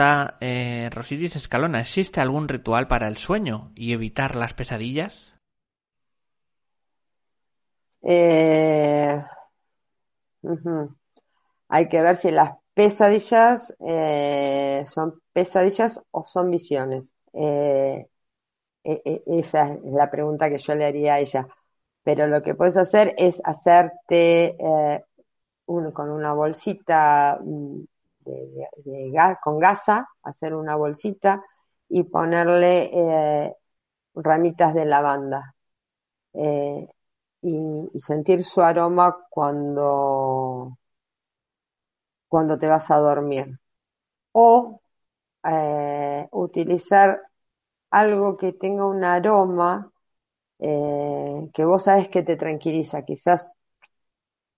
Pregunta eh, Rosiris Escalona, ¿existe algún ritual para el sueño y evitar las pesadillas? Eh. Hay que ver si las pesadillas eh, son pesadillas o son visiones. E- e- esa es la pregunta que yo le haría a ella. Pero lo que puedes hacer es hacerte con una bolsita de, con gasa, hacer una bolsita y ponerle eh, ramitas de lavanda. Eh, y, sentir su aroma cuando, cuando te vas a dormir. O eh, utilizar algo que tenga un aroma que vos sabes que te tranquiliza. Quizás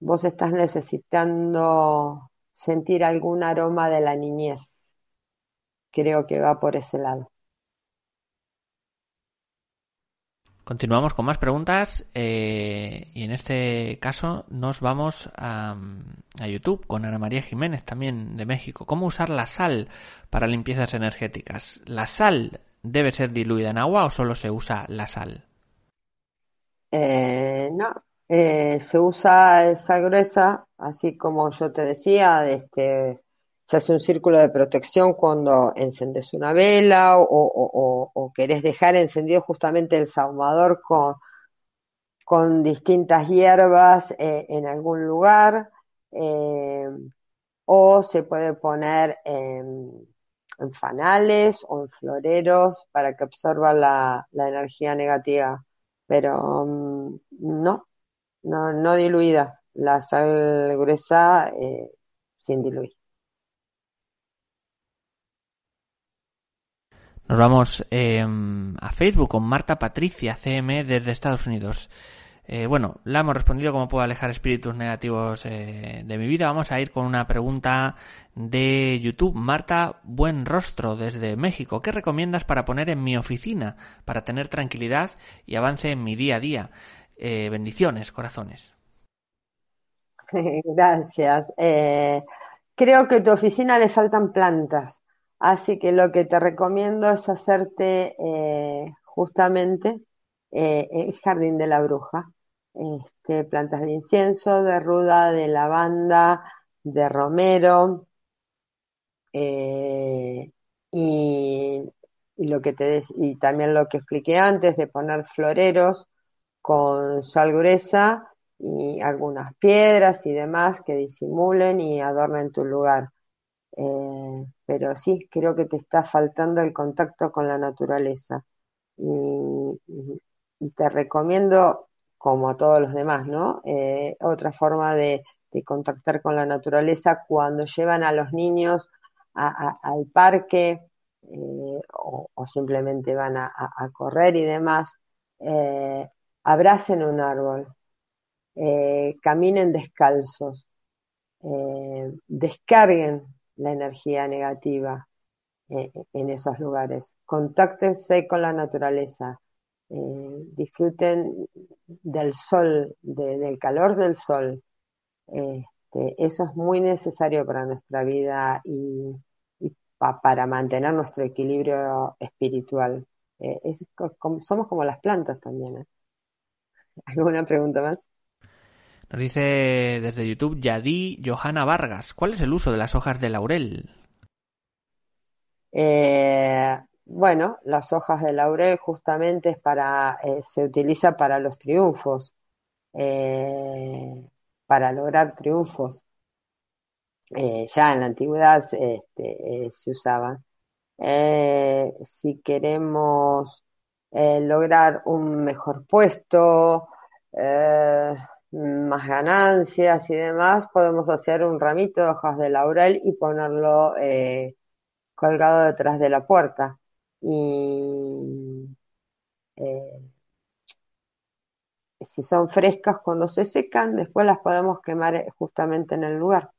vos estás necesitando sentir algún aroma de la niñez. Creo que va por ese lado. Continuamos con más preguntas eh, y en este caso nos vamos a, a YouTube con Ana María Jiménez también de México. ¿Cómo usar la sal para limpiezas energéticas? ¿La sal debe ser diluida en agua o solo se usa la sal? Eh, no, eh, se usa sal gruesa, así como yo te decía, este, se hace un círculo de protección cuando encendes una vela o, o- querés dejar encendido justamente el sahumador con, con distintas hierbas eh, en algún lugar, eh, o se puede poner en, fanales o en floreros para que absorba la, la energía negativa pero mm, no, no, no diluida, la sal gruesa eh, sin diluir. Nos vamos eh, a Facebook con Marta Patricia CM desde Estados Unidos. Eh, bueno, la hemos respondido cómo puedo alejar espíritus negativos eh, de mi vida. Vamos a ir con una pregunta de YouTube. Marta Buen Rostro desde México. ¿Qué recomiendas para poner en mi oficina para tener tranquilidad y avance en mi día a día? Eh, bendiciones, corazones. Gracias. Eh, creo que a tu oficina le faltan plantas, así que lo que te recomiendo es hacerte eh, justamente el jardín de la bruja. Este, plantas de incienso, de ruda, de lavanda, de romero, y, lo que te y también lo que expliqué antes de poner floreros con sal gruesa y algunas piedras y demás que disimulen y adornen tu lugar. Eh, pero sí, creo que te está faltando el contacto con la naturaleza. Y, te recomiendo, como a todos los demás, ¿no? Eh, otra forma de, contactar con la naturaleza cuando llevan a los niños al parque eh, o, simplemente van a, correr y demás. Abracen un árbol, eh, caminen descalzos, eh, descarguen la energía negativa eh, en esos lugares, contáctense con la naturaleza, disfruten del sol, de- del calor del sol. Este, eso es muy necesario para nuestra vida y, y pa- para mantener nuestro equilibrio espiritual. Somos como las plantas también. ¿Alguna pregunta más? Nos dice desde YouTube Yadi Johanna Vargas. ¿Cuál es el uso de las hojas de laurel? Eh, bueno, las hojas de laurel justamente es para, eh, se utiliza para los triunfos, eh, para lograr triunfos. Ya en la antigüedad este, se usaban. si queremos eh, lograr un mejor puesto, eh, más ganancias y demás, podemos hacer un ramito de hojas de laurel y ponerlo colgado detrás de la puerta. Y si son frescas cuando se secan, después las podemos quemar justamente en el lugar.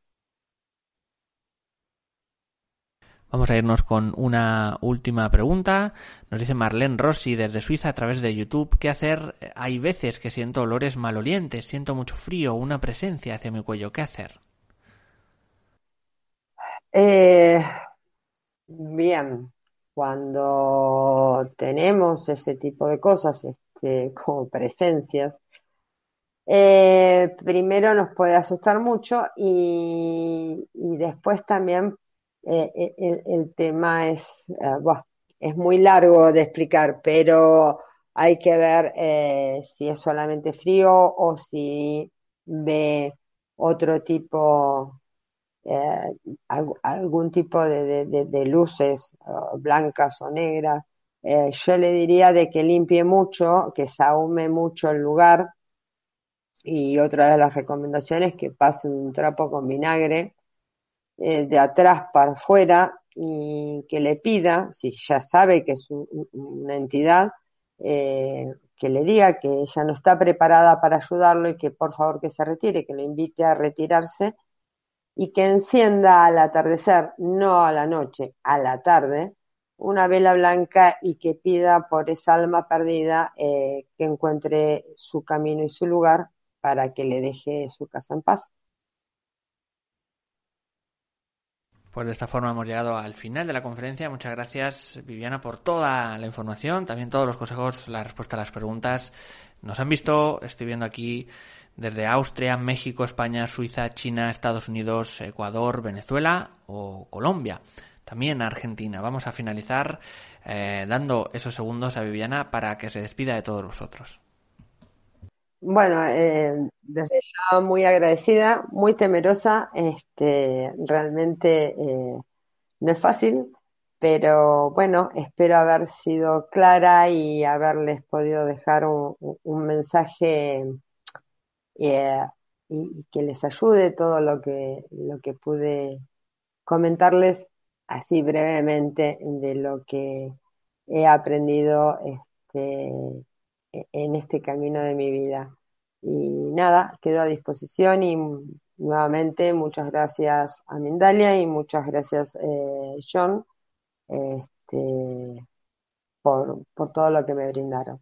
Vamos a irnos con una última pregunta. Nos dice Marlene Rossi desde Suiza a través de YouTube. ¿Qué hacer? Hay veces que siento olores malolientes, siento mucho frío, una presencia hacia mi cuello. ¿Qué hacer? Eh, bien, cuando tenemos ese tipo de cosas, este, como presencias, eh, primero nos puede asustar mucho y, y después también eh, eh, el, tema es, eh, es muy largo de explicar, pero hay que ver si es solamente frío o si ve otro tipo, algún tipo de, luces blancas o negras. yo le diría de que limpie mucho, que sahume mucho el lugar. Y otra de las recomendaciones que pase un trapo con vinagre eh, de atrás para afuera y que le pida, si ya sabe que es una entidad, eh, que le diga que ella no está preparada para ayudarlo y que por favor que se retire, que le invite a retirarse y que encienda al atardecer, no a la noche, a la tarde, una vela blanca y que pida por esa alma perdida eh, que encuentre su camino y su lugar para que le deje su casa en paz. Pues de esta forma hemos llegado al final de la conferencia. Muchas gracias, Viviana, por toda la información, también todos los consejos, la respuesta a las preguntas. Nos han visto, estoy viendo aquí desde Austria, México, España, Suiza, China, Estados Unidos, Ecuador, Venezuela o Colombia. También Argentina. Vamos a finalizar eh, dando esos segundos a Viviana para que se despida de todos vosotros. Bueno, eh, desde ya muy agradecida, muy temerosa, este, realmente eh, no es fácil, pero bueno, espero haber sido clara y haberles podido dejar un, mensaje eh, y, que les ayude todo lo que, lo que pude comentarles así brevemente de lo que he aprendido este, en este camino de mi vida. Y nada, quedo a disposición y nuevamente muchas gracias a Mindalia y muchas gracias eh, John este, por, por todo lo que me brindaron.